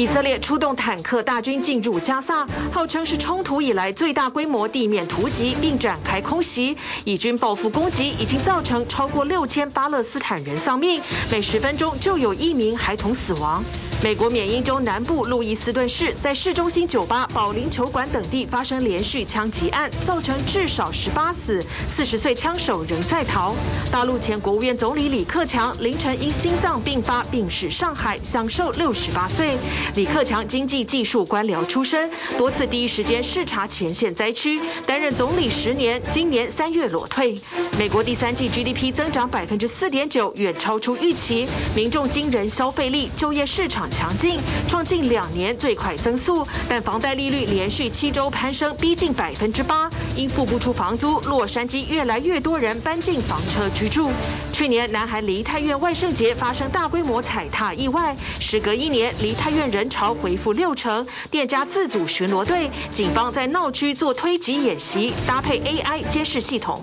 以色列出动坦克大军进入加萨，号称是冲突以来最大规模地面突击，并展开空袭。以军报复攻击已经造成超过六千巴勒斯坦人丧命，每十分钟就有一名孩童死亡。美国缅因州南部路易斯顿市在市中心酒吧、保龄球馆等地发生连续枪击案，造成至少十八死，四十岁枪手仍在逃。大陆前国务院总理李克强凌晨因心脏病发病逝上海，享寿六十八岁。李克强经济技术官僚出身，多次第一时间视察前线灾区，担任总理十年，今年三月裸退。美国第三季 GDP 增长百分之四点九，远超出预期，民众惊人消费力，就业市场强劲，创近两年最快增速，但房贷利率连续七周攀升，逼近百分之八。因付不出房租，洛杉矶越来越多人搬进房车居住。去年南韩梨泰院万圣节发生大规模踩踏意外，时隔一年，梨泰院人潮恢复六成，店家自组巡逻队，警方在闹区做推挤演习，搭配 AI 监视系统。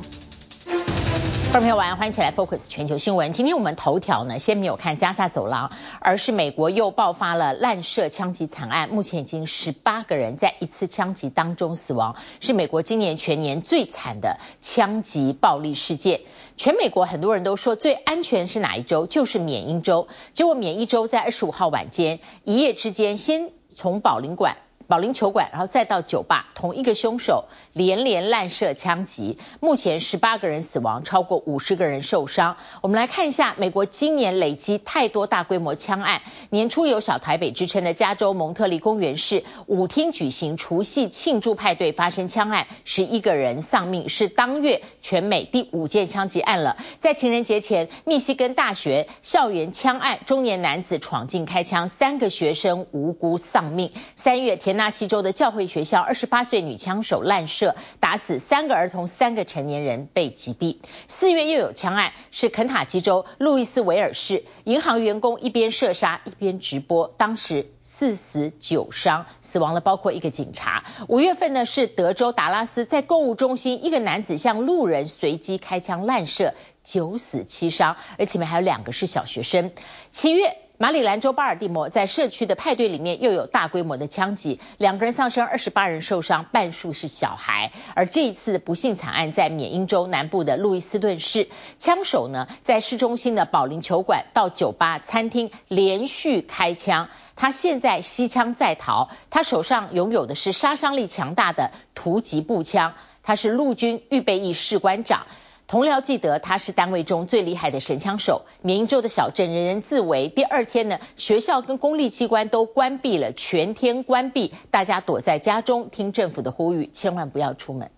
观众朋友晚安，欢迎起来 Focus 全球新闻。今天我们头条呢，先没有看加萨走廊，而是美国又爆发了滥射枪击惨案，目前已经十八个人在一次枪击当中死亡，是美国今年全年最惨的枪击暴力事件。全美国很多人都说最安全是哪一周？就是缅因州。结果缅因州在二十五号晚间一夜之间，先从保龄馆。保龄球馆，然后再到酒吧，同一个凶手连连滥射枪击，目前十八个人死亡，超过五十个人受伤。我们来看一下，美国今年累积太多大规模枪案。年初有小台北之称的加州蒙特利公园市舞厅举行除夕庆祝派对，发生枪案，十一个人丧命，是当月全美第五件枪击案了。在情人节前，密西根大学校园枪案，中年男子闯进开枪，三个学生无辜丧命。三月田纳西州的教会学校，二十八岁女枪手滥射，打死三个儿童，三个成年人被击毙。四月又有枪案，是肯塔基州路易斯维尔市银行员工一边射杀一边直播，当时四死九伤，死亡的包括一个警察。五月份呢，是德州达拉斯在购物中心，一个男子向路人随机开枪滥射，九死七伤，而且面还有两个是小学生。七月。马里兰州巴尔的摩在社区的派对里面又有大规模的枪击，两个人丧生，二十八人受伤，半数是小孩。而这一次的不幸惨案在缅因州南部的路易斯顿市，枪手呢在市中心的保龄球馆到酒吧、餐厅连续开枪，他现在携枪在逃，他手上拥有的是杀伤力强大的突击步枪，他是陆军预备役士官长。同僚记得他是单位中最厉害的神枪手。明州的小镇人人自危。第二天呢，学校跟公立机关都关闭了，全天关闭，大家躲在家中听政府的呼吁，千万不要出门。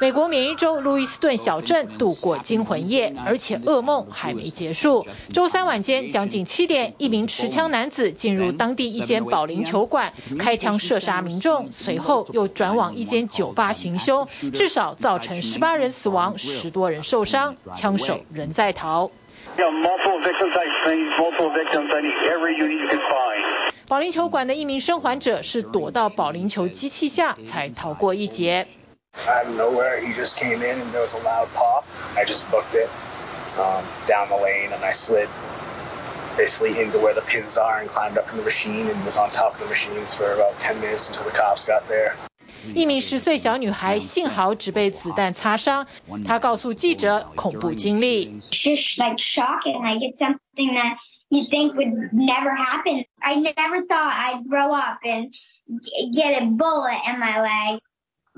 美国缅因州路易斯顿小镇度过惊魂夜，而且噩梦还没结束。周三晚间将近七点，一名持枪男子进入当地一间保龄球馆，开枪射杀民众，随后又转往一间酒吧行凶，至少造成十八人死亡，十多人受伤，枪手仍在逃。保龄球馆的一名生还者是躲到保龄球机器下才逃过一劫。Out of nowhere, he just came in and there was a loud pop. I just booked it um, down the lane and I slid basically into where the pins are and climbed up in the machine and was on top of the machines for about 10 minutes until the cops got there. 一名十岁小女孩幸好只被子弹擦伤，她告诉记者恐怖经历。Just like shocking, like it's something that you think would never happen. I never thought I'd grow up and get a bullet in my leg.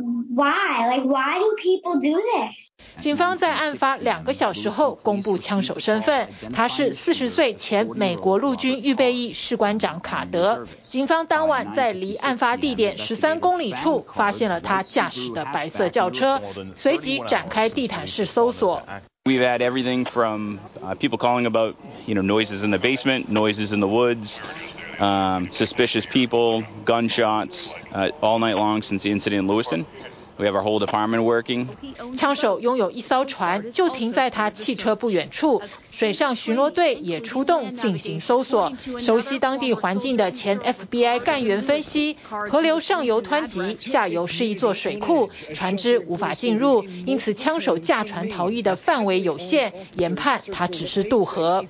Why? Like, why do people do this? 警方在案发两个小时后公布枪手身份，他是四十岁前美国陆军预备役士官长卡德。警方当晚在离案发地点十三公里处发现了他驾驶的白色轿车，随即展开地毯式搜索。We've had everything from people calling about, you know, noises in the basement, noises in the woods. Um, suspicious people, gunshots, uh, all night long since the incident in Lewiston. We have our whole department working. 枪手拥有一艘船，就停在他汽车不远处。水上巡逻队也出动进行搜索。熟悉当地环境的前 FBI 干员分析，河流上游湍急，下游是一座水库，船只无法进入，因此枪手驾船逃逸的范围有限，研判他只是渡河。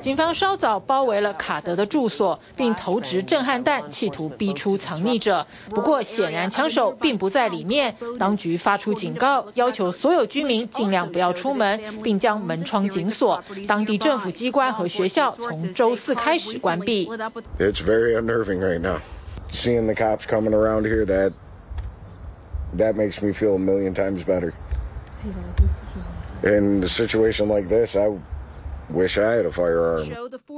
警方稍早包围了卡德的住所，并投掷震撼弹，企图逼出藏匿者。不过显然枪手并不在里面，当局发出警告，要求所有居民尽量不要出门，并将门窗紧锁。当地政府机关和学校从周四开始关闭。It's very unnerving right now. Seeing the cops coming around here, that that makes me feel a million times better. In a situation like this, I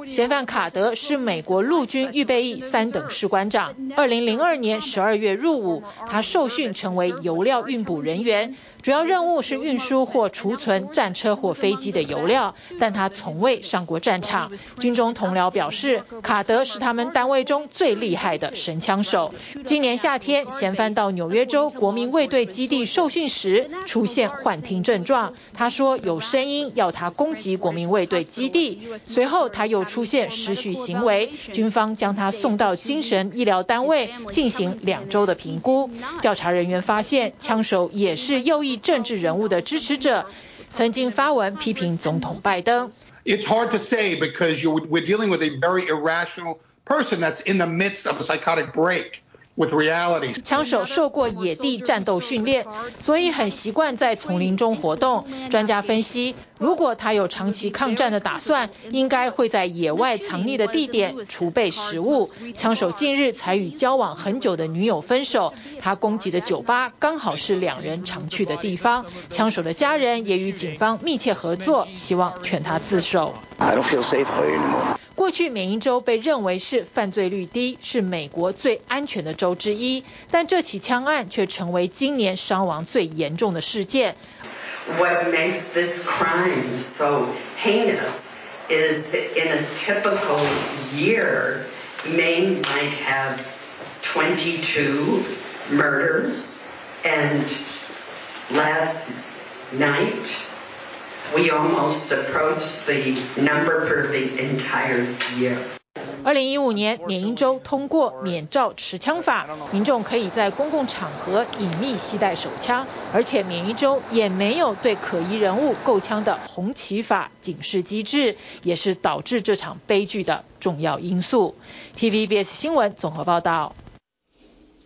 嫌犯卡德是美国陆军预备役三等士官长。二零零二年十二月入伍，他受训成为油料运补人员。主要任务是运输或储存战车或飞机的油料，但他从未上过战场。军中同僚表示，卡德是他们单位中最厉害的神枪手。今年夏天，嫌犯到纽约州国民卫队基地受训时出现幻听症状，他说有声音要他攻击国民卫队基地。随后他又出现失序行为，军方将他送到精神医疗单位进行两周的评估。调查人员发现，枪手也是右翼。政治人物的支持者曾经发文批评总统拜登。It's hard to say because you're we're dealing with a very irrational person that's in the midst of a psychotic break. With reality. 枪手受过野地战斗训练，所以很习惯在丛林中活动。专家分析，如果他有长期抗战的打算，应该会在野外藏匿的地点储备食物。枪手近日才与交往很久的女友分手，他攻击的酒吧刚好是两人常去的地方。枪手的家人也与警方密切合作，希望劝他自首。I don't feel safe anymore. 过去，缅因州被认为是犯罪率低、是美国最安全的州之一，但这起枪案却成为今年伤亡最严重的事件。What makes this crime so heinous is in a typical year, Maine might have 22 murders, and last night. We almost approach the number for the entire year. 二零一五年，缅因州通过免照持枪法，民众可以在公共场合隐秘携带手枪，而且缅因州也没有对可疑人物购枪的红旗法警示机制，也是导致这场悲剧的重要因素。TVBS 新闻综合报道。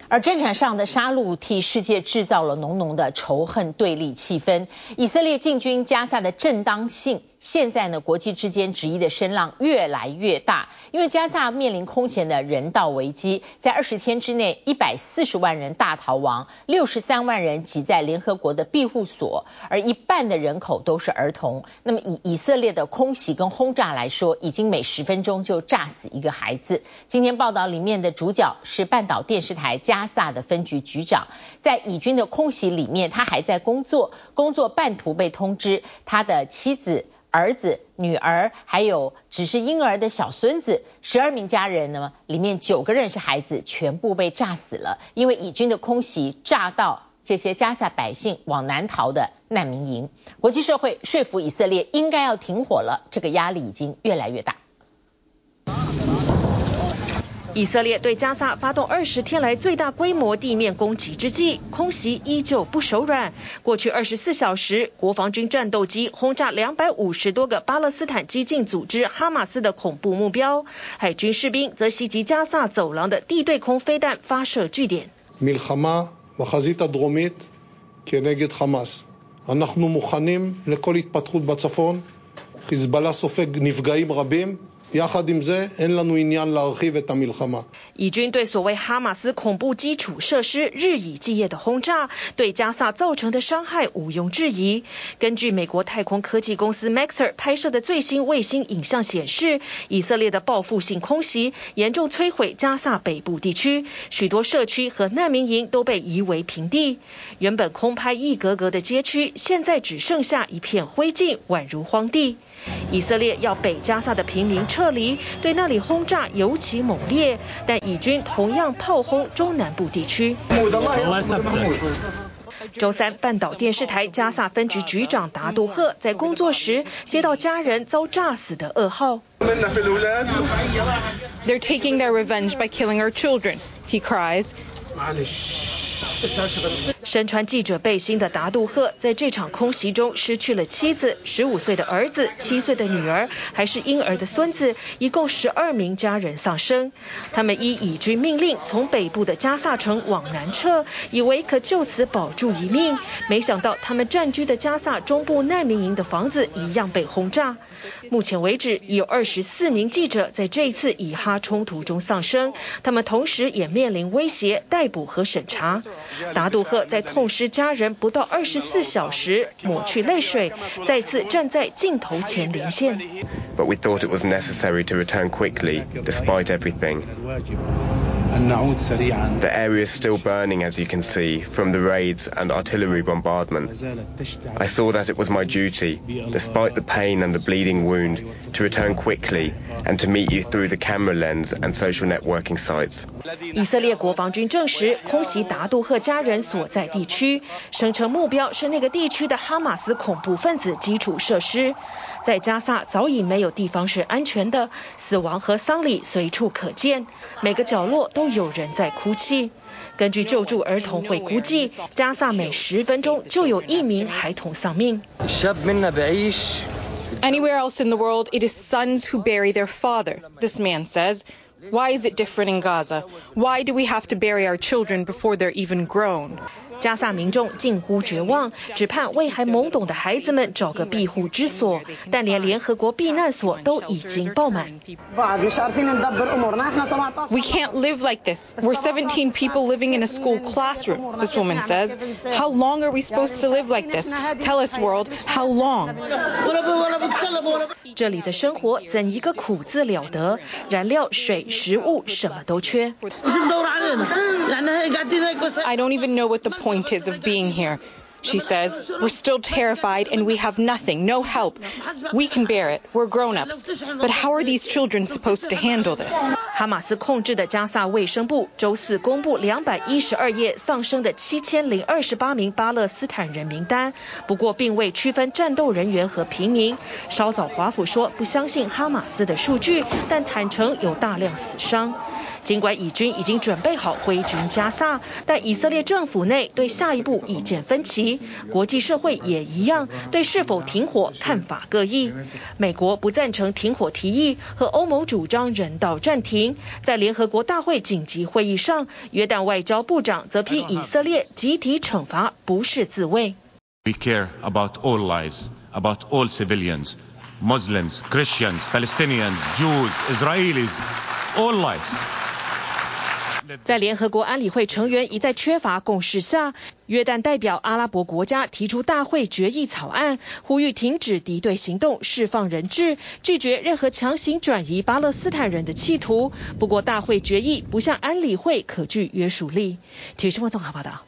而战场上的杀戮替世界制造了浓浓的仇恨对立气氛。以色列进军加萨的正当性。现在呢，国际之间质疑的声浪越来越大，因为加萨面临空前的人道危机，在二十天之内，一百四十万人大逃亡，六十三万人挤在联合国的庇护所，而一半的人口都是儿童。那么以以色列的空袭跟轰炸来说，已经每十分钟就炸死一个孩子。今天报道里面的主角是半岛电视台加萨的分局局长，在以军的空袭里面，他还在工作，工作半途被通知，他的妻子。儿子、女儿，还有只是婴儿的小孙子，十二名家人呢，里面九个人是孩子，全部被炸死了。因为以军的空袭炸到这些加萨百姓往南逃的难民营。国际社会说服以色列应该要停火了，这个压力已经越来越大。以色列对加萨发动二十天来最大规模地面攻击之际，空袭依旧不手软。过去二十四小时，国防军战斗机轰炸两百五十多个巴勒斯坦激进组织哈马斯的恐怖目标，海军士兵则袭击加萨走廊的地对空飞弹发射据点。以军对所谓哈马斯恐怖基础设施日以继夜的轰炸，对加萨造成的伤害毋庸置疑。根据美国太空科技公司 Maxar 拍摄的最新卫星影像显示，以色列的报复性空袭严重摧毁加萨北部地区，许多社区和难民营都被夷为平地。原本空拍一格格的街区，现在只剩下一片灰烬，宛如荒地。以色列要北加萨的平民撤离，对那里轰炸尤其猛烈，但以军同样炮轰中南部地区。周三，半岛电视台加萨分局局长达杜赫在工作时接到家人遭炸死的噩耗。They're taking their revenge by killing our children, he cries. 身穿记者背心的达杜赫在这场空袭中失去了妻子、十五岁的儿子、七岁的女儿，还是婴儿的孙子，一共十二名家人丧生。他们依以军命令从北部的加萨城往南撤，以为可就此保住一命，没想到他们占据的加萨中部难民营的房子一样被轰炸。目前为止，有二十四名记者在这一次以哈冲突中丧生，他们同时也面临威胁、逮捕和审查。达杜赫在痛失家人不到二十四小时，抹去泪水，再次站在镜头前连线。But we thought it was necessary to return quickly, despite everything. The area is still burning, as you can see, from the raids and artillery bombardment. I saw that it was my duty, despite the pain and the bleeding wound, to return quickly and to meet you through the camera lens and social networking sites. 以色列国防军证实空袭达杜赫家人所在地区，声称目标是那个地区的哈马斯恐怖分子基础设施。在加萨早已没有地方是安全的， 死亡和丧礼随处可见，每个角落都有人在哭泣。根据救助儿童会估计，加萨每十分钟就有一名孩童丧命。Anywhere else in the world, it is sons who bury their father, this man says. Why is it different in Gaza? Why do we have to bury our children before they're even grown? 加萨民众近乎绝望，只盼为还懵懂的孩子们找个庇护之所，但连联合国避难所都已经爆满。We can't live like this. We're 17 people living in a school classroom, this woman says. How long are we supposed to live like this? Tell us, world, how long? 这里的生活怎一个苦字了得，燃料、水、食物什么都缺。I don't even know what the point is of being here. She says, we're still terrified and we have nothing, no help. We can bear it. We're grown-ups. But how are these children supposed to handle this? 哈马斯控制的加萨卫生部周四公布两百一十二页丧生的七千零二十八名巴勒斯坦人名单，不过并未区分战斗人员和平民。稍早华府说不相信哈马斯的数据，但坦承有大量死伤。 尽管以军已经准备好挥军加萨，但以色列政府内对下一步意见分歧，国际社会也一样，对是否停火看法各异。美国不赞成停火提议，和欧盟主张人道暂停。在联合国大会紧急会议上，约旦外交部长则批以色列集体惩罚不是自卫。We care about all lives, about all civilians, Muslims, Christians, Palestinians, Jews, Israelis, all lives. 在联合国安理会成员一再缺乏共识下，约旦代表阿拉伯国家提出大会决议草案，呼吁停止敌对行动、释放人质，拒绝任何强行转移巴勒斯坦人的企图。不过，大会决议不像安理会可具约束力。体育新闻综合报道。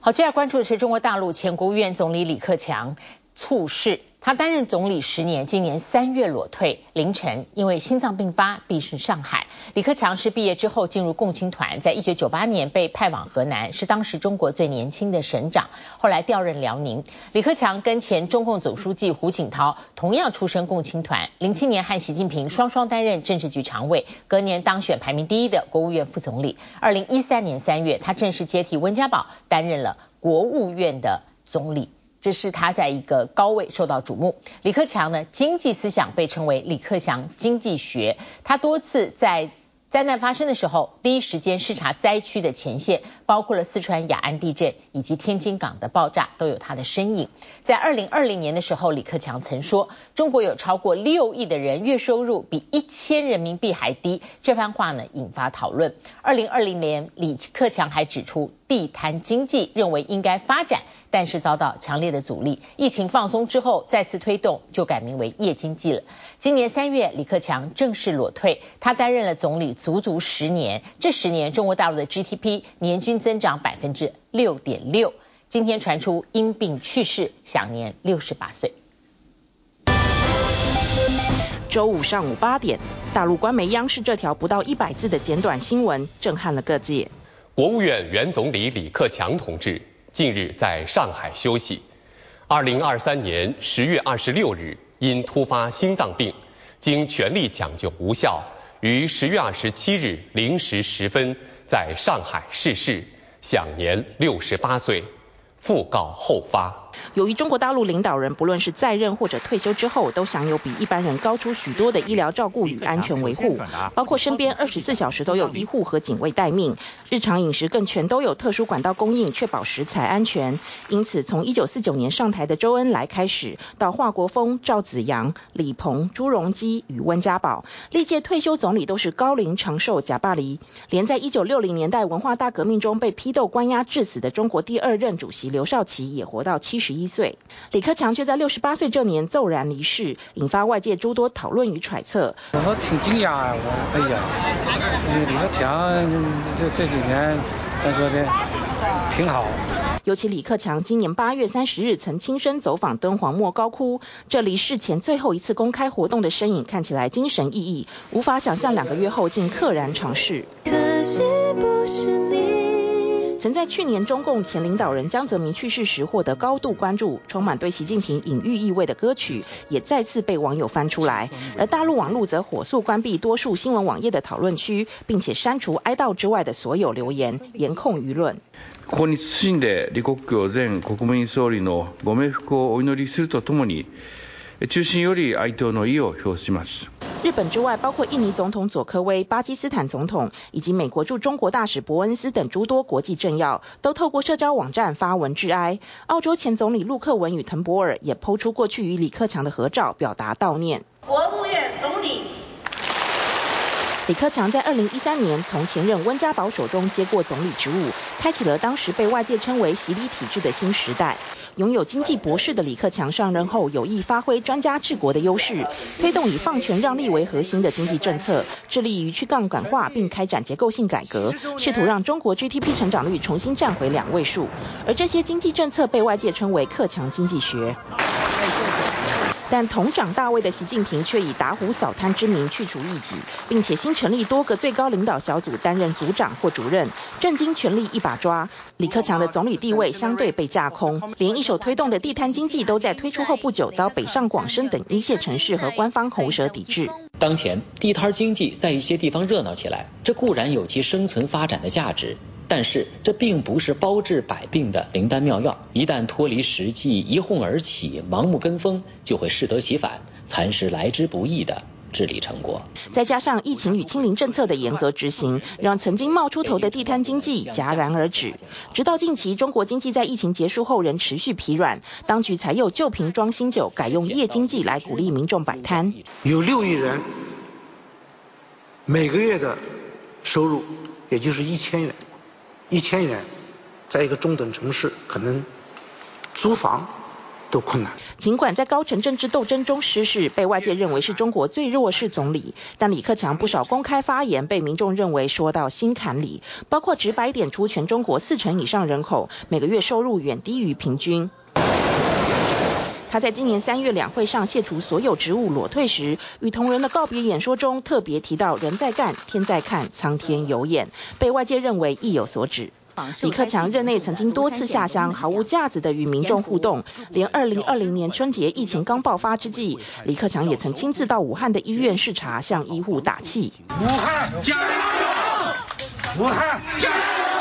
好，接下来关注的是中国大陆前国务院总理李克强猝逝。他担任总理十年，今年三月裸退，凌晨因为心脏病发病逝上海。李克强是毕业之后进入共青团，在一九九八年被派往河南，是当时中国最年轻的省长，后来调任辽宁。李克强跟前中共总书记胡锦涛同样出身共青团，零七年和习近平双双担任政治局常委，隔年当选排名第一的国务院副总理。二零一三年三月，他正式接替温家宝，担任了国务院的总理。这是他在一个高位受到瞩目。李克强呢，经济思想被称为李克强经济学，他多次在。灾难发生的时候，第一时间视察灾区的前线，包括了四川雅安地震以及天津港的爆炸，都有他的身影。在二零二零年的时候，李克强曾说：“中国有超过六亿的人月收入比一千人民币还低。”这番话呢，引发讨论。二零二零年，李克强还指出，地摊经济认为应该发展，但是遭到强烈的阻力。疫情放松之后，再次推动就改名为夜经济了。今年三月，李克强正式裸退，他担任了总理足足十年。这十年，中国大陆的 GDP 年均增长百分之六点六。今天传出因病去世，享年六十八岁。周五上午八点，大陆官媒央视这条不到一百字的简短新闻震撼了各界。国务院原总理李克强同志近日在上海休息。二零二三年十月二十六日。因突发心脏病，经全力抢救无效，于十月二十七日零时十分在上海逝世，享年六十八岁，讣告后发。由于中国大陆领导人不论是在任或者退休之后，都享有比一般人高出许多的医疗照顾与安全维护，包括身边二十四小时都有医护和警卫待命，日常饮食更全都有特殊管道供应，确保食材安全。因此，从一九四九年上台的周恩来开始，到华国锋、赵紫阳、李鹏、朱镕基与温家宝，历届退休总理都是高龄长寿假巴黎。连在一九六零年代文化大革命中被批斗关押致死的中国第二任主席刘少奇，也活到七十一岁。李克强却在六十八岁这年骤然离世，引发外界诸多讨论与揣测。我挺惊讶啊，我哎呀，李克强这这几年他说的挺好。尤其李克强今年八月三十日曾亲身走访敦煌莫高窟，这离世前最后一次公开活动的身影看起来精神奕奕，无法想象两个月后竟溘然长逝。可惜不是你。曾在去年中共前领导人江泽民去世时获得高度关注，充满对习近平隐喻意味的歌曲也再次被网友翻出来，而大陆网路则火速关闭多数新闻网页的讨论区，并且删除哀悼之外的所有留言，严控舆论。ここに谨んで李克强前国务院总理のご冥福をお祈りするとともに，衷心より哀悼の意を表します。 日本之外，包括印尼总统佐科威、巴基斯坦总统以及美国驻中国大使伯恩斯等诸多国际政要，都透过社交网站发文致哀。澳洲前总理陆克文与滕博尔也抛出过去与李克强的合照，表达悼念。国务院总理李克强在二零一三年从前任温家宝手中接过总理职务，开启了当时被外界称为“习李体制”的新时代。拥有经济博士的李克强上任后，有意发挥专家治国的优势，推动以放权让利为核心的经济政策，致力于去杠杆化并开展结构性改革，试图让中国 GDP 成长率重新站回两位数。而这些经济政策被外界称为“克强经济学”。但同掌大位的习近平却以打虎扫贪之名去除异己，并且新成立多个最高领导小组担任组长或主任，政经权力一把抓。李克强的总理地位相对被架空，连一手推动的地摊经济都在推出后不久遭北上广深等一线城市和官方喉舌抵制。当前地摊经济在一些地方热闹起来，这固然有其生存发展的价值。但是这并不是包治百病的灵丹妙药，一旦脱离实际，一哄而起，盲目跟风，就会适得其反，蚕食来之不易的治理成果。再加上疫情与清零政策的严格执行，让曾经冒出头的地摊经济戛然而止。直到近期，中国经济在疫情结束后仍持续疲软，当局才又旧瓶装新酒，改用夜经济来鼓励民众摆摊。有六亿人每个月的收入，也就是一千元。一千元，在一个中等城市，可能租房都困难。尽管在高层政治斗争中失势，被外界认为是中国最弱势总理，但李克强不少公开发言被民众认为说到心坎里，包括直白点出全中国四成以上人口每个月收入远低于平均。他在今年三月两会上卸除所有职务裸退时，与同仁的告别演说中特别提到“人在干，天在看，苍天有眼”，被外界认为意有所指。李克强任内曾经多次下乡，毫无架子的与民众互动，连二零二零年春节疫情刚爆发之际，李克强也曾亲自到武汉的医院视察，向医护打气。武汉加油！武汉加油！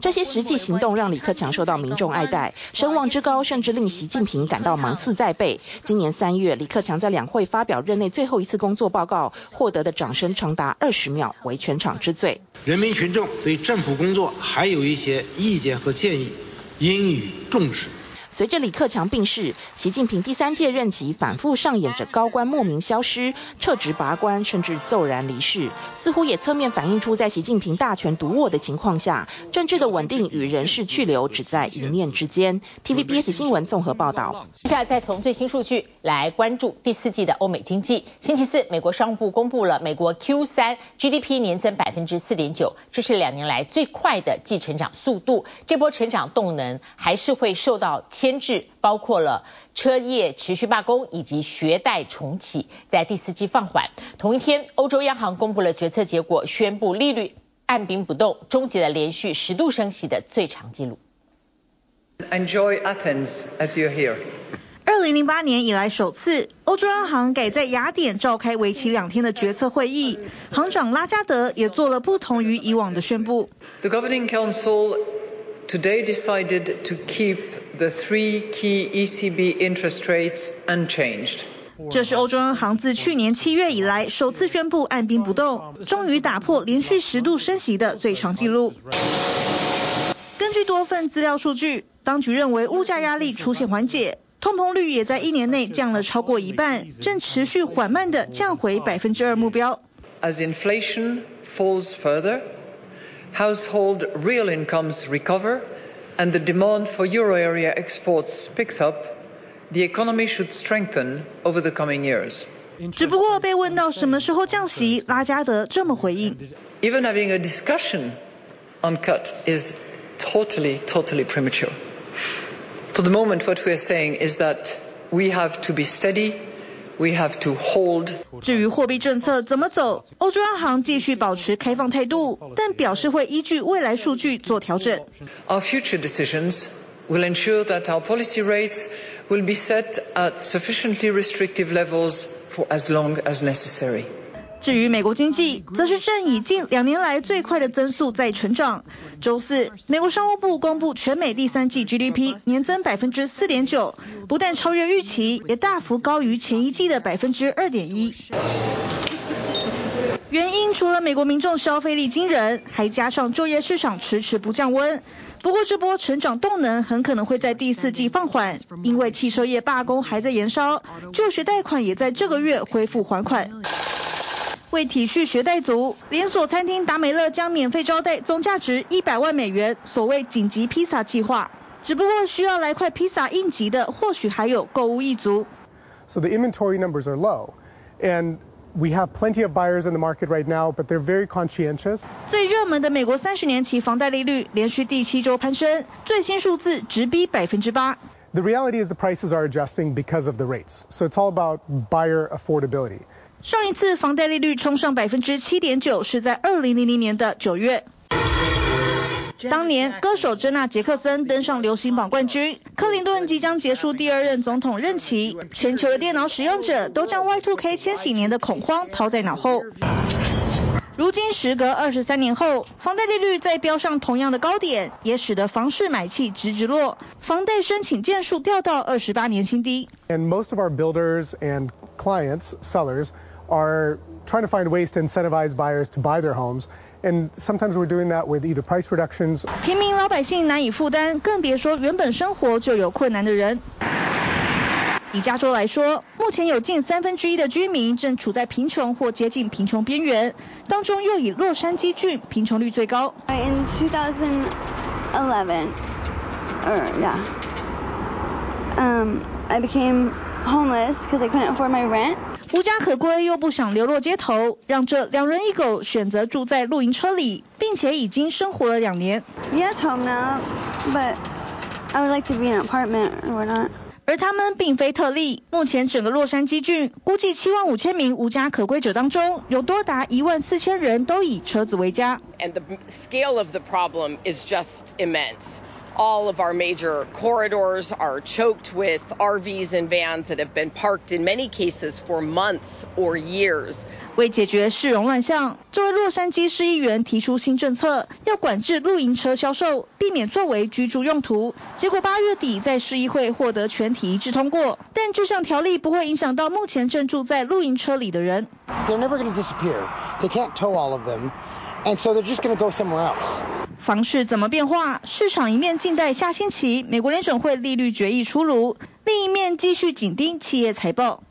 这些实际行动让李克强受到民众爱戴，声望之高，甚至令习近平感到芒刺在背。今年三月，李克强在两会发表任内最后一次工作报告，获得的掌声长达二十秒，为全场之最。人民群众对政府工作还有一些意见和建议，应予重视。随着李克强病逝，习近平第三届任期反复上演着高官莫名消失、撤职拔官，甚至骤然离世，似乎也侧面反映出在习近平大权独握的情况下，政治的稳定与人事去留只在一念之间。TVBS 新闻综合报道。接下来再从最新数据来关注第四季的欧美经济。星期四，美国商务部公布了美国 Q 三 GDP 年增百分之四点九，这是两年来最快的季成长速度。这波成长动能还是会受到牵。牵制包括了车业持续罢工以及学贷重启，在第四季放缓。同一天，欧洲央行公布了决策结果，宣布利率按兵不动，终结了连续十度升息的最长纪录。Enjoy Athens as you're here. 二零零八年以来首次，欧洲央行改在雅典召开为期两天的决策会议，行长拉加德也做了不同于以往的宣布。The Governing Council today decided to keep the three key ECB interest rates unchanged. 这是欧洲央行自去年七月以来首次宣布按兵不动，终于打破连续十度升息的最长纪录。根据多份资料数据，当局认为物价压力出现缓解，通膨率也在一年内降了超过一半，正持续缓慢地降回百分之二目标。As inflation falls further, household real incomes recover, and the demand for euro area exports picks up. The economy should strengthen over the coming years. 只不过被问到什么时候降息，拉加德这么回应：Even having a discussion on cut is totally, totally premature. For the moment, what we are saying is that we have to be steady. We have to hold. 至于货币政策怎么走，欧洲央行继续保持开放态度，但表示会依据未来数据做调整。Our future decisions will ensure that our policy rates will be set at sufficiently restrictive levels for as long as necessary. 至于美国经济，则是正以近两年来最快的增速在成长。周四，美国商务部公布全美第三季 GDP 年增百分之四点九，不但超越预期，也大幅高于前一季的百分之二点一。原因除了美国民众消费力惊人，还加上就业市场迟迟不降温。不过这波成长动能很可能会在第四季放缓，因为汽车业罢工还在延烧，就学贷款也在这个月恢复还款。为体恤学贷族，连锁餐厅达美乐将免费招待总价值一百万美元所谓紧急披萨计划。只不过需要来块披萨应急的，或许还有购物一族。So the inventory numbers are low, and We have plenty of buyers in the market right now, but they're very conscientious. 最热门的美国三十年期房贷利率连续第七周攀升，最新数字直逼百分之八。The reality is the prices are adjusting because of the rates, so it's all about buyer affordability. 上一次房贷利率冲上百分之七点九是在二零零零年的九月。当年，歌手珍娜·杰克森登上流行榜冠军。克林顿即将结束第二任总统任期，全球的电脑使用者都将 Y2K 千禧年的恐慌抛在脑后。如今，时隔二十三年后，房贷利率再飙上同样的高点，也使得房市买气直直落，房贷申请件数掉到二十八年新低。And most of our builders and clients, sellers, are trying to find ways to incentivize buyers to buy their homes. And sometimes we're doing that with either price reductions. 平民老百姓难以负担，更别说原本生活就有困难的人。以加州来说，目前有近三分之一的居民正处在贫穷或接近贫穷边缘，当中又以洛杉矶郡贫穷率最高。In 2011, or yeah, um, I became homeless because I couldn't afford my rent. 无家可归又不想流落街头，让这两人一狗选择住在露营车里，并且已经生活了两年。Yes, home now, but I would like to be in an apartment or not. 而他们并非特例，目前整个洛杉矶郡估计七万五千名无家可归者当中，有多达一万四千人都以车子为家。And the scale of the problem is just immense. All of our major corridors are choked with RVs and vans that have been parked in many cases for months or years. 为解决市容乱象，这位洛杉矶市议员提出新政策，要管制露营车销售，避免作为居住用途。结果八月底在市议会获得全体一致通过，但这项条例不会影响到目前正住在露营车里的人。They're never going to disappear. They can't tow all of them. And so they're just going to go somewhere else. 房市怎么变化？市场一面静待下星期美国联准会利率决议出炉，另一面继续紧盯企业财报。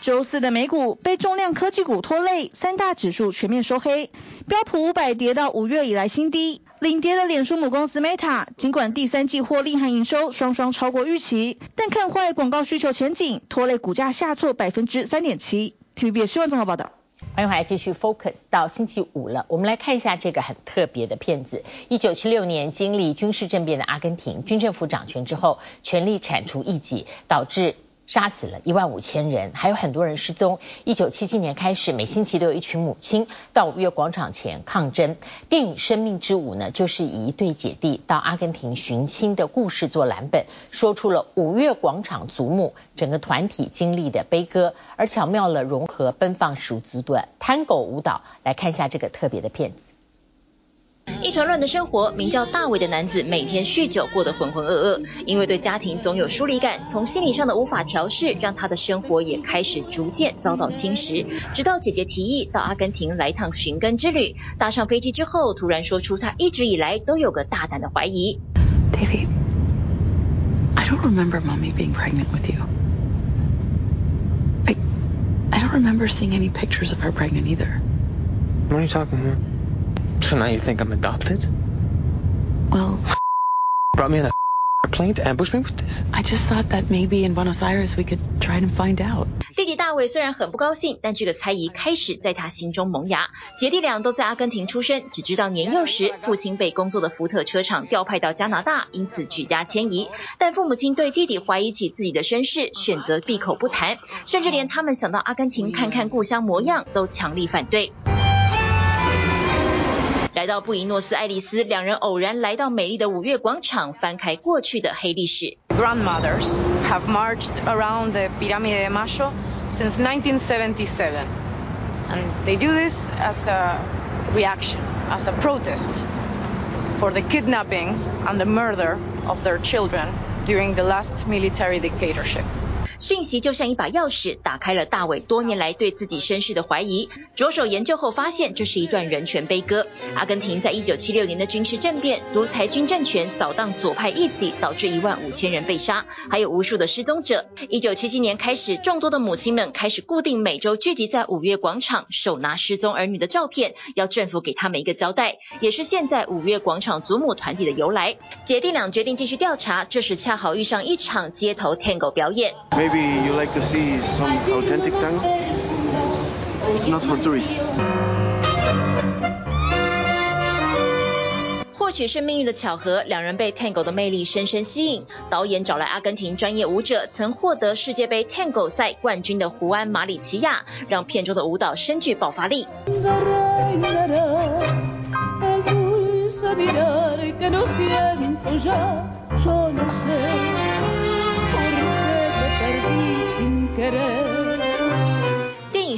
周四的美股被重量科技股拖累，三大指数全面收黑，标普五百跌到五月以来新低。领跌的脸书母公司 Meta，尽管第三季获利和营收双双超过预期，但看坏广告需求前景，拖累股价下挫百分之三点七。TVBS 新闻综合报道。欢迎回来，继续 focus 到星期五了。我们来看一下这个很特别的片子。一九七六年经历军事政变的阿根廷，军政府掌权之后，全力铲除异己，导致。杀死了一万五千人，还有很多人失踪。一九七七年开始，每星期都有一群母亲到五月广场前抗争。电影《生命之舞》呢，就是以一对姐弟到阿根廷寻亲的故事做蓝本，说出了五月广场祖母整个团体经历的悲歌，而巧妙了融合奔放十足的探戈舞蹈。来看一下这个特别的片子。一团乱的生活，名叫大伟的男子每天酗酒，过得浑浑噩噩。因为对家庭总有疏离感，从心理上的无法调试，让他的生活也开始逐渐遭到侵蚀。直到姐姐提议到阿根廷来趟寻根之旅，搭上飞机之后，突然说出他一直以来都有个大胆的怀疑。David, I don't remember mommy being pregnant with you. I, I don't remember seeing any pictures of her pregnant either. What are you talking about? So now you think I'm adopted? Well, brought me in a plane to ambush me with this? I just thought that maybe in Buenos Aires we could try and find out. 弟弟大卫虽然很不高兴，但这个猜疑开始在他心中萌芽。姐弟俩都在阿根廷出生，只知道年幼时父亲被工作的福特车厂调派到加拿大，因此举家迁移。但父母亲对弟弟怀疑起自己的身世，选择闭口不谈，甚至连他们想到阿根廷看看故乡模样都强力反对。来到布宜诺斯艾利斯，两人偶然来到美丽的五月广场，翻开过去的黑历史。Grandmothers have marched around the Pirámide de Mayo since 1977, and they do this as a reaction, as a protest for the kidnapping and the murder of their children during the last military dictatorship. 讯息就像一把钥匙，打开了大伟多年来对自己身世的怀疑。着手研究后发现，这是一段人权悲歌。阿根廷在一九七六年的军事政变，独裁军政权扫荡左派异己，导致一万五千人被杀，还有无数的失踪者。一九七七年开始，众多的母亲们开始固定每周聚集在五月广场，手拿失踪儿女的照片，要政府给他们一个交代，也是现在五月广场祖母团体的由来。姐弟俩决定继续调查，这时恰好遇上一场街头 Tango 表演。Maybe you like to see some authentic tango? It's not for tourists. 或许是命运的巧合，两人被 Tango 的魅力深深吸引。导演找来阿根廷专业舞者，曾获得世界杯 Tango 赛冠军的胡安·马里奇亚，让片中的舞蹈深具爆发力。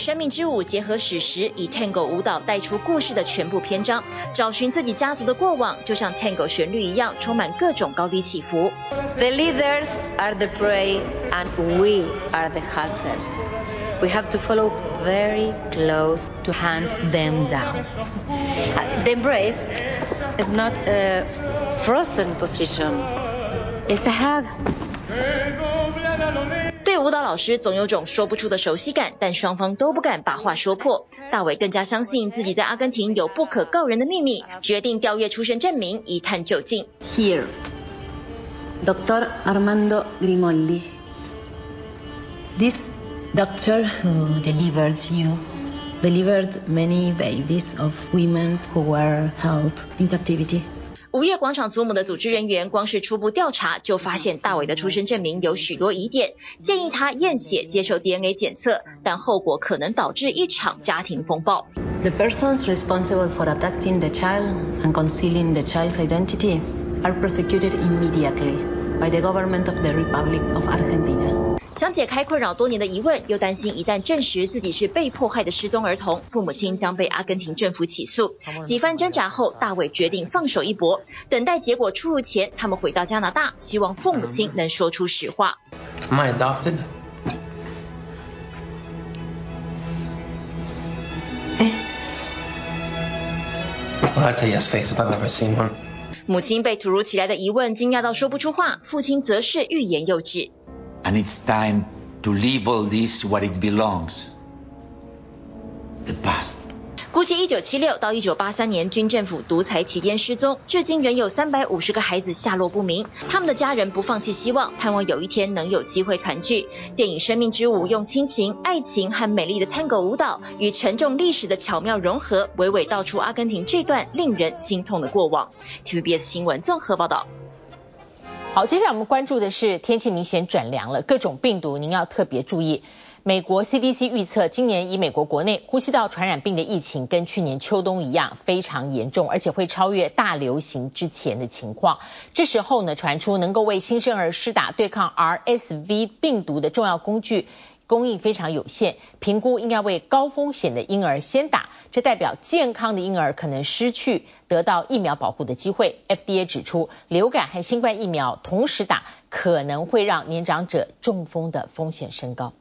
生命之舞》结合史实，以 Tango 舞蹈带出故事的全部篇章，找寻自己家族的过往，就像 Tango 旋律一样，充满各种高低起伏。The leaders are the prey, and we are the hunters. We have to follow very close to hunt them down. The embrace is not a frozen position; it's a hug. 对舞蹈老师总有种说不出的熟悉感，但双方都不敢把话说破。大伟更加相信自己在阿根廷有不可告人的秘密，决定调阅出生证明一探究竟。Here, Doctor Armando Grimoldi. This doctor who delivered you delivered many babies of women who were held in captivity. 五月广场祖母的组织人员光是初步调查，就发现大伟的出生证明有许多疑点，建议他验血接受 DNA 检测，但后果可能导致一场家庭风暴。The persons responsible for abducting the child and concealing the child's identity are prosecuted immediately by the government of the Republic of Argentina. 想解开困扰多年的疑问，又担心一旦证实自己是被迫害的失踪儿童，父母亲将被阿根廷政府起诉。几番挣扎后，大伟决定放手一搏，等待结果出炉前，他们回到加拿大，希望父母亲能说出实话。I adopted? 母亲被突如其来的疑问惊讶到说不出话，父亲则是欲言又止。It's time to leave all this what it belongs. The past. 估计一九七六到一九八三年军政府独裁期间失踪，至今仍有三百五十个孩子下落不明。他们的家人不放弃希望，盼望有一天能有机会团聚。电影《生命之舞》用亲情、爱情和美丽的 Tango 舞蹈与沉重历史的巧妙融合，娓娓道出阿根廷这段令人心痛的过往。TVBS 新闻综合报道。好，接下来我们关注的是天气明显转凉了，各种病毒您要特别注意。美国 CDC 预测，今年以美国国内呼吸道传染病的疫情跟去年秋冬一样非常严重，而且会超越大流行之前的情况。这时候呢，传出能够为新生儿施打对抗 RSV 病毒的重要工具供应非常有限，评估应该为高风险的婴儿先打，这代表健康的婴儿可能失去得到疫苗保护的机会。FDA 指出，流感和新冠疫苗同时打，可能会让年长者中风的风险升高。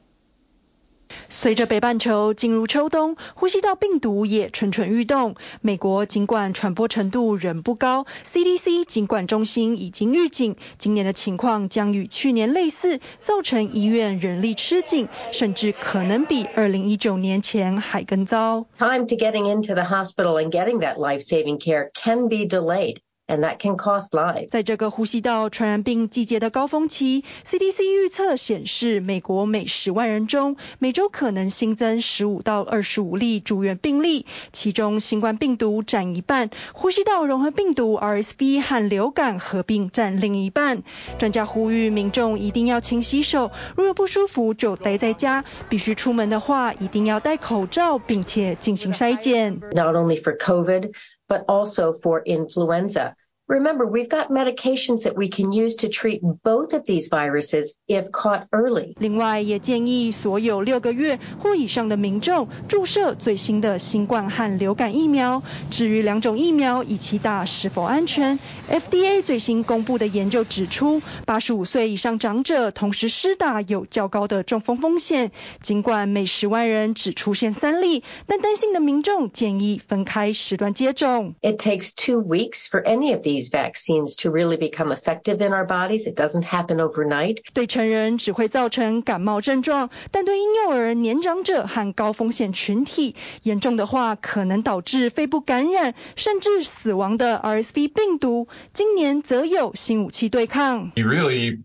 随着北半球进入秋冬，呼吸道病毒也蠢蠢欲动。美国尽管传播程度仍不高，CDC 疾管中心已经预警，今年的情况将与去年类似，造成医院人力吃紧，甚至可能比2019年前还更糟。Time to getting into the hospital and getting that life-saving care can be delayed. And that can cost lives. 在这个呼吸道传染病季节的高峰期，CDC 预测显示，美国每十万人中，每周可能新增十五到二十五例住院病例，其中新冠病毒占一半，呼吸道融合病毒 RSV 和流感合并占另一半。专家呼吁民众一定要勤洗手，如有不舒服就待在家，必须出门的话一定要戴口罩，并且进行筛检。Not only for COVID. but also for influenza. Remember, we've got medications that we can use to treat both of these viruses if caught early. 另外，也建议所有六个月或以上的民众注射最新的新冠和流感疫苗。至于两种疫苗一起打是否安全，FDA 最新公布的研究指出，八十五岁以上长者同时施打有较高的中风风险。尽管每十万人只出现三例，但担心的民众建议分开时段接种。It takes two weeks for any of these vaccines to really become effective in our bodies. It doesn't happen overnight. 对成人只会造成感冒症状，但对婴幼儿、年长者和高风险群体，严重的话可能导致肺部感染甚至死亡的 RSV 病毒，今年则有新武器对抗。Really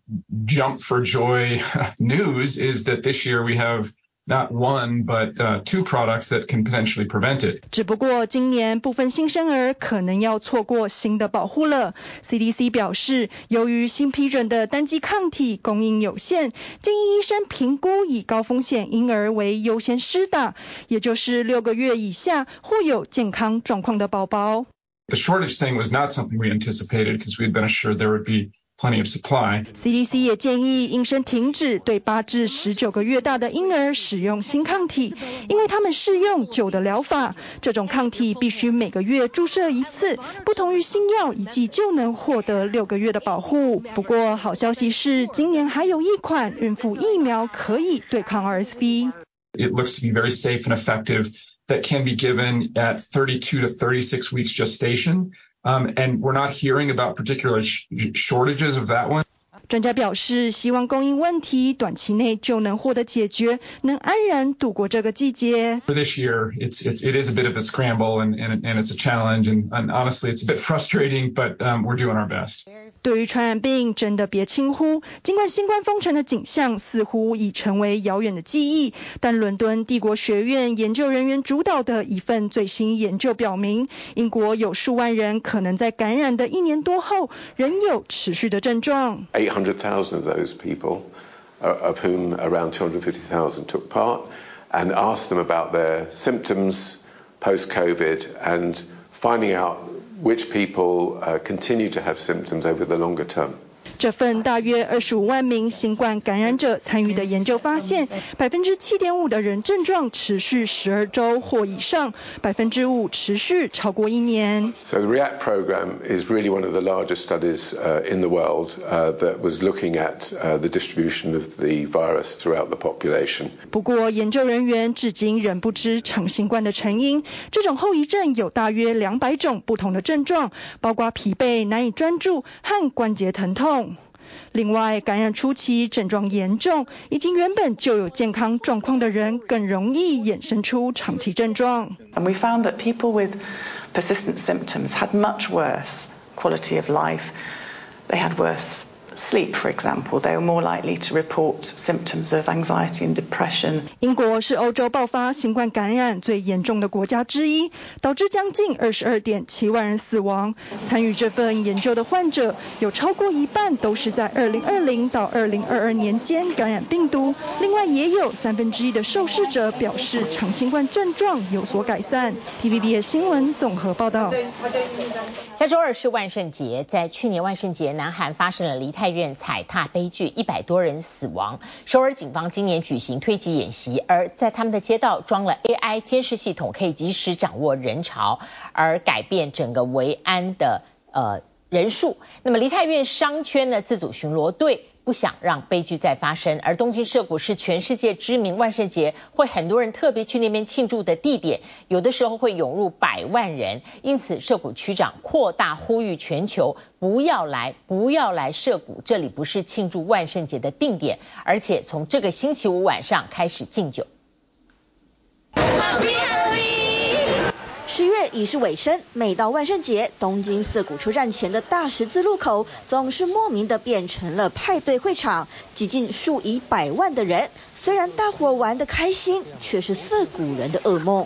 jump for joy news is that this year we have Not one, but two products that can potentially prevent it. 只不过今年部分新生儿可能要错过新的保护了。CDC 表示，由于新批准的单剂抗体供应有限，建议医生评估以高风险婴儿为优先施打，也就是六个月以下或有健康状况的宝宝。The shortage thing was not something we anticipated because we had been assured there would be plenty of supply. CDC 也建议医生停止对八至十九个月大的婴儿使用新抗体，因为他们适用旧的疗法。这种抗体必须每个月注射一次，不同于新药一剂就能获得六个月的保护。不过好消息是，今年还有一款孕妇疫苗可以对抗 RSV。It looks to be very safe and effective that can be given at 32 to 36 weeks gestation. Um, and we're not hearing about particular shortages of that one. 专家表示，希望供应问题短期内就能获得解决，能安然度过这个季节。For this year, it's it's it is a bit of a scramble and and and it's a challenge and and honestly, it's a bit frustrating, but um, we're doing our best. 对于传染病，真的别轻忽。尽管新冠封城的景象似乎已成为遥远的记忆，但伦敦帝国学院研究人员主导的一份最新研究表明，英国有数万人可能在感染的一年多后，仍有持续的症状。800,000 of those people, of whom around 250,000 took part, and asked them about their symptoms post-COVID and finding out which people uh, continue to have symptoms over the longer term. 这份大约二十五万名新冠感染者参与的研究发现，百分之七点五的人症状持续十二周或以上，百分之五持续超过一年。So the REACT program is really one of the largest studies uh, in the world uh, that was looking at uh, the distribution of the virus throughout the population. 不过，研究人员至今仍不知长新冠的成因。这种后遗症有大约两百种不同的症状，包括疲惫、难以专注和关节疼痛。另外，感染初期症状严重，已经原本就有健康状况的人，更容易衍生出长期症状。And we found that people with persistent symptoms had much worse quality of life. They had worse sleep, for example. They were more likely to report symptoms of anxiety and depression. 英国是欧洲爆发新冠感染最严重的国家之一，导致将近二十二点七万人死亡。参与这份研究的患者有超过一半都是在二零二零到二零二二年间感染病毒。另外，也有三分之一的受试者表示长新冠症状有所改善。TVBS 新闻综合报道。下周二是万圣节，在去年万圣节，南韩发生了梨泰院。院踩踏悲剧，一百多人死亡。首尔警方今年举行推挤演习，而在他们的街道装了 AI 监视系统，可以及时掌握人潮，而改变整个维安的呃人数。那么梨泰院商圈呢自主巡逻队。不想让悲剧再发生，而东京涩谷是全世界知名万圣节会很多人特别去那边庆祝的地点，有的时候会涌入百万人，因此涩谷区长扩大呼吁全球不要来，不要来涩谷，这里不是庆祝万圣节的定点，而且从这个星期五晚上开始禁酒。十月已是尾声，每到万圣节，东京涩谷车站前的大十字路口总是莫名的变成了派对会场，挤进数以百万的人。虽然大伙玩得开心，却是涩谷人的噩梦。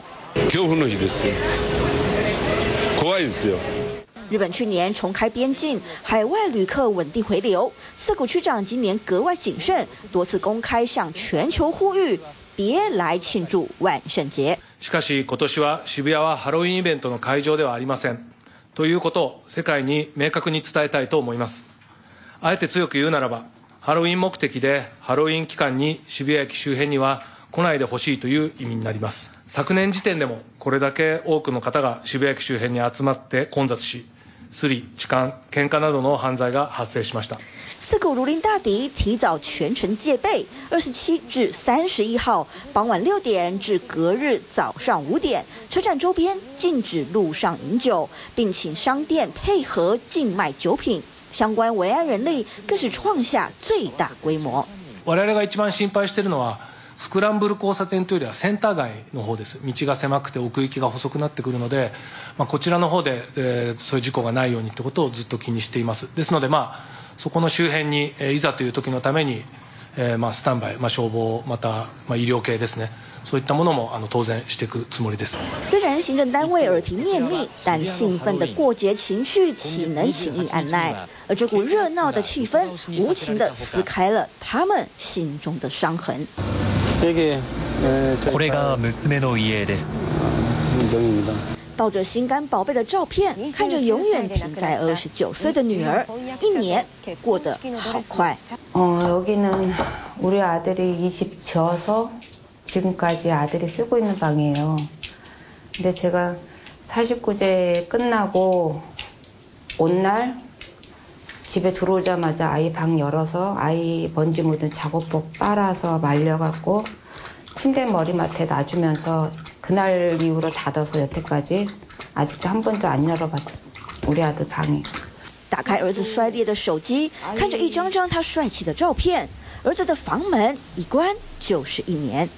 日本去年重开边境，海外旅客稳定回流，涩谷区长今年格外谨慎，多次公开向全球呼吁。别来庆祝万圣节。しかし今年は渋谷はハロウィンイベントの会场ではありません。ということを世界に明确に伝えたいと思います。あえて强く言うならば、ハロウィン目的でハロウィン期间に渋谷駅周辺には来ないでほしいという意味になります。昨年时点でもこれだけ多くの方が渋谷駅周辺に集まって混杂し、スリ、痴汉、喧哗などの犯罪が発生しました。涩谷如临大敌，提早全城戒备。二十七至三十一号傍晚六点至隔日早上五点，车站周边禁止路上饮酒，并请商店配合禁卖酒品。相关维安人力更是创下最大规模。我々が一番心配しているのはスクランブル交差点というよりはセンター街の方です。道が狭くて奥行きが细くなってくるので、まあ、こちらの方で、えー、そういう事故がないようにってことをずっと気にしています。ですのでまあ そこの周辺にいざという时のために、えー、まあスタンバイ、まあ、消防また、まあ、医疗系ですねそういったものもあの当然していくつもりです。虽然行政单位耳提面命，但兴奋的过节情绪岂能轻易按捺？而这股热闹的气氛，无情地撕开了他们心中的伤痕。これが娘の家です。 抱着心肝宝贝的照片，看着永远停在二十九岁的女儿，一年过得好快。 어, 여기는 우리 아들이 이 집 지어서 지금까지 아들이 쓰고 있는 방이에요. 근데 제가 49제 끝나고 온 날 집에 들어오자마자 아이 방 열어서 아이 먼지 묻은 작업복 빨아서 말려갖고 침대 머리맡에 놔주면서 그날 이후로 닫아서 여태까지 아직도 한 번도 안 열어봤 우리 아들 방이. 打开儿子摔裂的手机，看着一张张他帅气的照片，儿子的房门一关就是一年。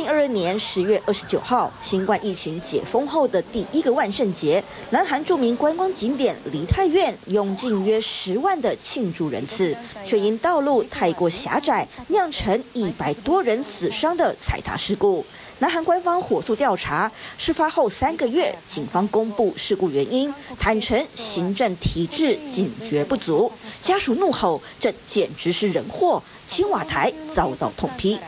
二零二二年十月二十九号，新冠疫情解封后的第一个万圣节，南韩著名观光景点梨泰院涌进约十万的庆祝人次，却因道路太过狭窄，酿成一百多人死伤的踩踏事故。南韩官方火速调查，事发后三个月，警方公布事故原因，坦诚行政体制警觉不足。家属怒吼：“这简直是人祸！”青瓦台遭到痛批。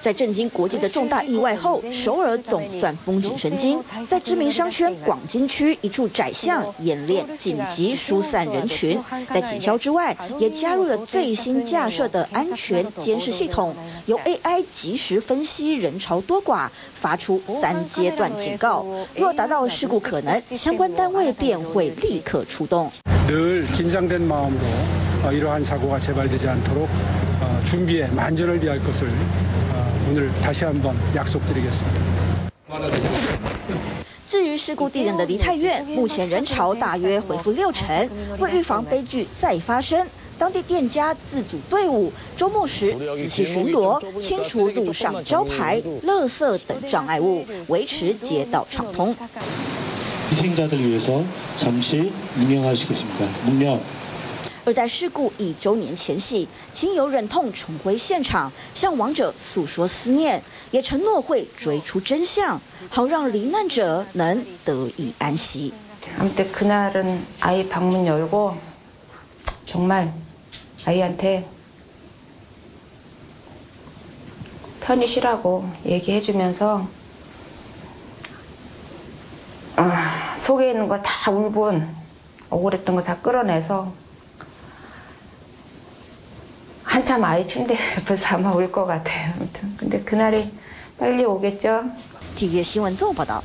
在震惊国际的重大意外后，首尔总算绷紧神经，在知名商圈广金区一处窄巷演练紧急疏散人群。在警消之外，也加入了最新架设的安全监视系统，由 AI 即时分析人潮多寡，发出三阶段警告。若达到事故可能，相关单位便会立刻出动。늘 긴장된 마음으로 이러한 사고가 재발되지 않도록 준비에 만전을 기할 것을 오늘 다시 한번 약속드리겠습니다. 至于事故地点的梨泰院，目前人潮大约恢复六成。为预防悲剧再发生，当地店家自组队伍，周末时仔细巡逻，清除路上招牌、垃圾等障碍物，维持街道畅通。 而在事故一周年前夕，亲友忍痛重回现场，向亡者诉说思念，也承诺会追出真相，好让罹难者能得以安息。 아무튼 그날은 아이 방문 열고 정말 아이한테 편히 쉬라고 얘기해주면서 아, 속에 있는 거 다 울분, 억울했던 거 다 끌어내서 한참 아이 침대 옆에서 아마 울 것 같아요. 아무튼 근데 그날이 빨리 오겠죠. 体育新闻综合报道。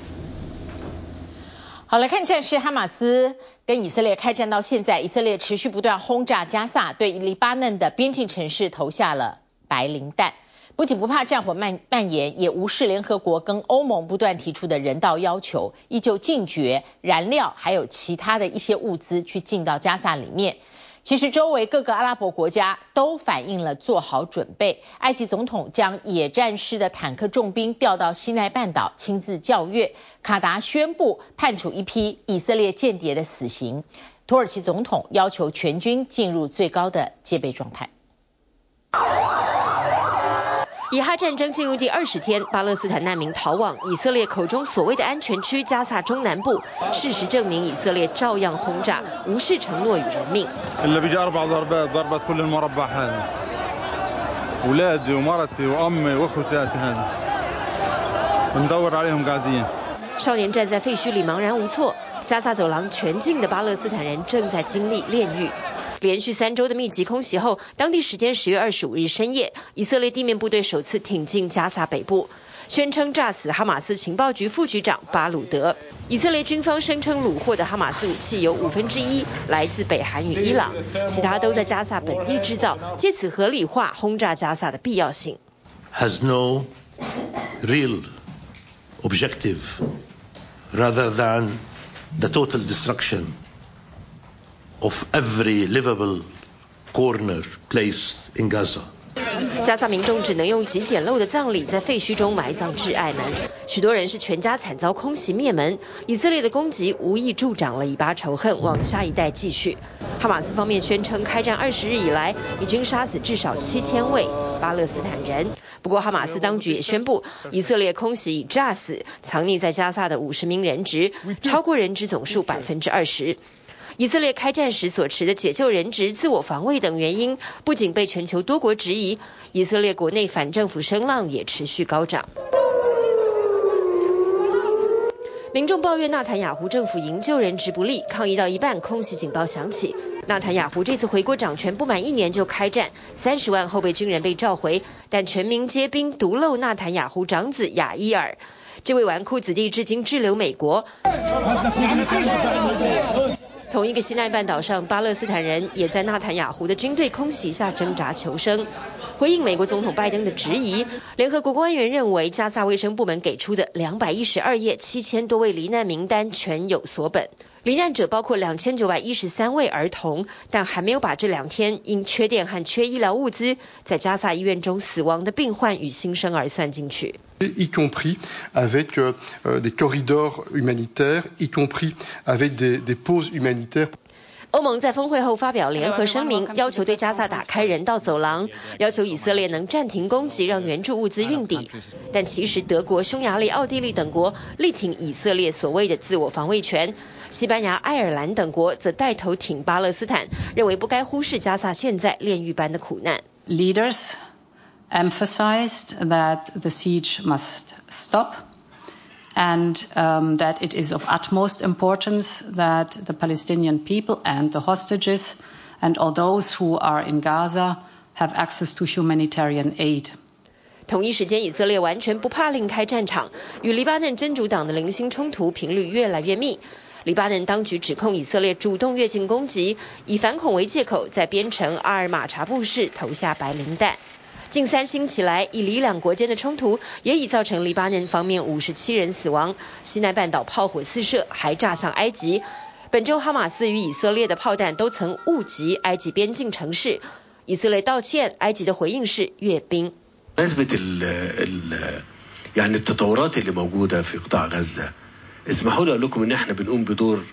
好，来看战事，哈马斯跟以色列开战到现在，以色列持续不断轰炸加萨，对黎巴嫩的边境城市投下了白磷弹。不仅不怕战火蔓蔓延，也无视联合国跟欧盟不断提出的人道要求，依旧禁绝燃料还有其他的一些物资去进到加萨里面。 其实周围各个阿拉伯国家都反映了做好准备。埃及总统将野战师的坦克重兵调到西奈半岛亲自校阅。卡达宣布判处一批以色列间谍的死刑。土耳其总统要求全军进入最高的戒备状态。以哈战争进入第二十天，巴勒斯坦难民逃往以色列口中所谓的安全区加萨中南部。事实证明，以色列照样轰炸，无视承诺与人命。少年站在废墟里茫然无措。加萨走廊全境的巴勒斯坦人正在经历炼狱。连续三周的密集空袭后，当地时间十月二十五日深夜，以色列地面部队首次挺进加萨北部，宣称炸死哈马斯情报局副局长巴鲁德。以色列军方声称掳获的哈马斯武器有五分之一来自北韩与伊朗，其他都在加萨本地制造，借此合理化轰炸加萨的必要性。Has no real objective rather than the total destruction. Of every livable corner place in Gaza. 加萨民众只能用极简陋的葬礼在废墟中埋葬挚爱们，许多人是全家惨遭空袭灭门。以色列的攻击无意助长了以巴仇恨往下一代继续。哈马斯方面宣称，开战二十日以来，以军杀死至少七千位巴勒斯坦人。不过，哈马斯当局也宣布，以色列空袭已炸死藏匿在加萨的五十名人质，超过人质总数百分之二十。以色列开战时所持的解救人质、自我防卫等原因，不仅被全球多国质疑，以色列国内反政府声浪也持续高涨。民众抱怨纳坦雅胡政府营救人质不力，抗议到一半，空袭警报响起。纳坦雅胡这次回国掌权不满一年就开战，三十万后备军人被召回，但全民皆兵独漏纳坦雅胡长子亚伊尔，这位纨绔子弟至今滞留美国。同一个西奈半岛上，巴勒斯坦人也在纳坦雅湖的军队空袭下挣扎求生。回应美国总统拜登的质疑，联合国官员认为，加萨卫生部门给出的两百一十二页七千多位罹难名单全有所本。罹难者包括两千九百一十三位儿童，但还没有把这两天因缺电和缺医疗物资在加萨医院中死亡的病患与新生儿算进去。Y compris avec des corridors humanitaires, y compris avec des des pauses humanitaires. 欧盟在峰会后发表联合声明，要求对加萨打开人道走廊，要求以色列能暂停攻击，让援助物资运抵。但其实德国、匈牙利、奥地利等国力挺以色列所谓的自我防卫权。西班牙、爱尔兰等国则带头挺巴勒斯坦，认为不该忽视加萨现在炼狱般的苦难。Leaders emphasized that the siege must stop and that it is of utmost importance that the Palestinian people and the hostages and all those who are in Gaza have access to humanitarian aid. 同一时间，以色列完全不怕另开战场，与黎巴嫩真主党的零星冲突频率越来越密。 黎巴嫩当局指控以色列主动越境攻击，以反恐为借口，在边城阿尔马查布市投下白磷弹。近三星期来，以黎两国间的冲突也已造成黎巴嫩方面五十七人死亡。西奈半岛炮火四射，还炸向埃及。本周哈马斯与以色列的炮弹都曾误击埃及边境城市。以色列道歉，埃及的回应是阅兵。اسمحوا لي اقول لكم ان احنا بنقوم بدور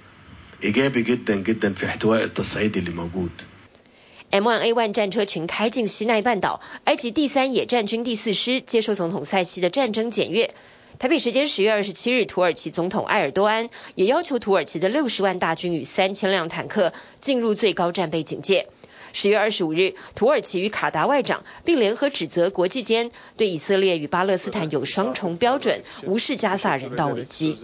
ايجابي جدا جدا في احتواء التصعيد اللي موجود。M1A1 战车群开进西奈半岛，埃及第三野战军第四师接受总统塞西的战争检阅。台北时间十月二十七日，土耳其总统埃尔多安也要求土耳其的六十万大军与三千辆坦克进入最高战备警戒。 十月二十五日，土耳其与卡达外长并联合指责国际间对以色列与巴勒斯坦有双重标准，无视加萨人道危机。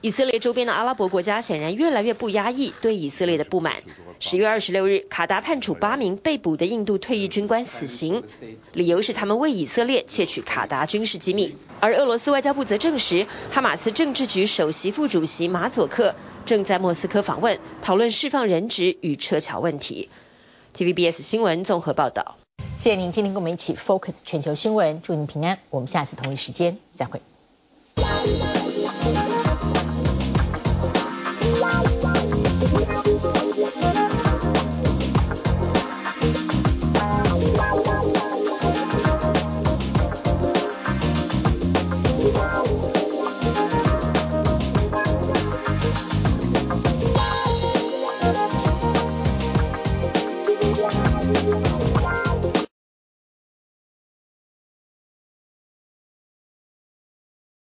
以色列周边的阿拉伯国家显然越来越不压抑对以色列的不满。十月二十六日，卡达判处八名被捕的印度退役军官死刑，理由是他们为以色列窃取卡达军事机密。而俄罗斯外交部则证实，哈马斯政治局首席副主席马佐克正在莫斯科访问，讨论释放人质与撤侨问题。TVBS 新闻综合报道。谢谢您今天跟我们一起 Focus 全球新闻，祝您平安。我们下次同一时间再会。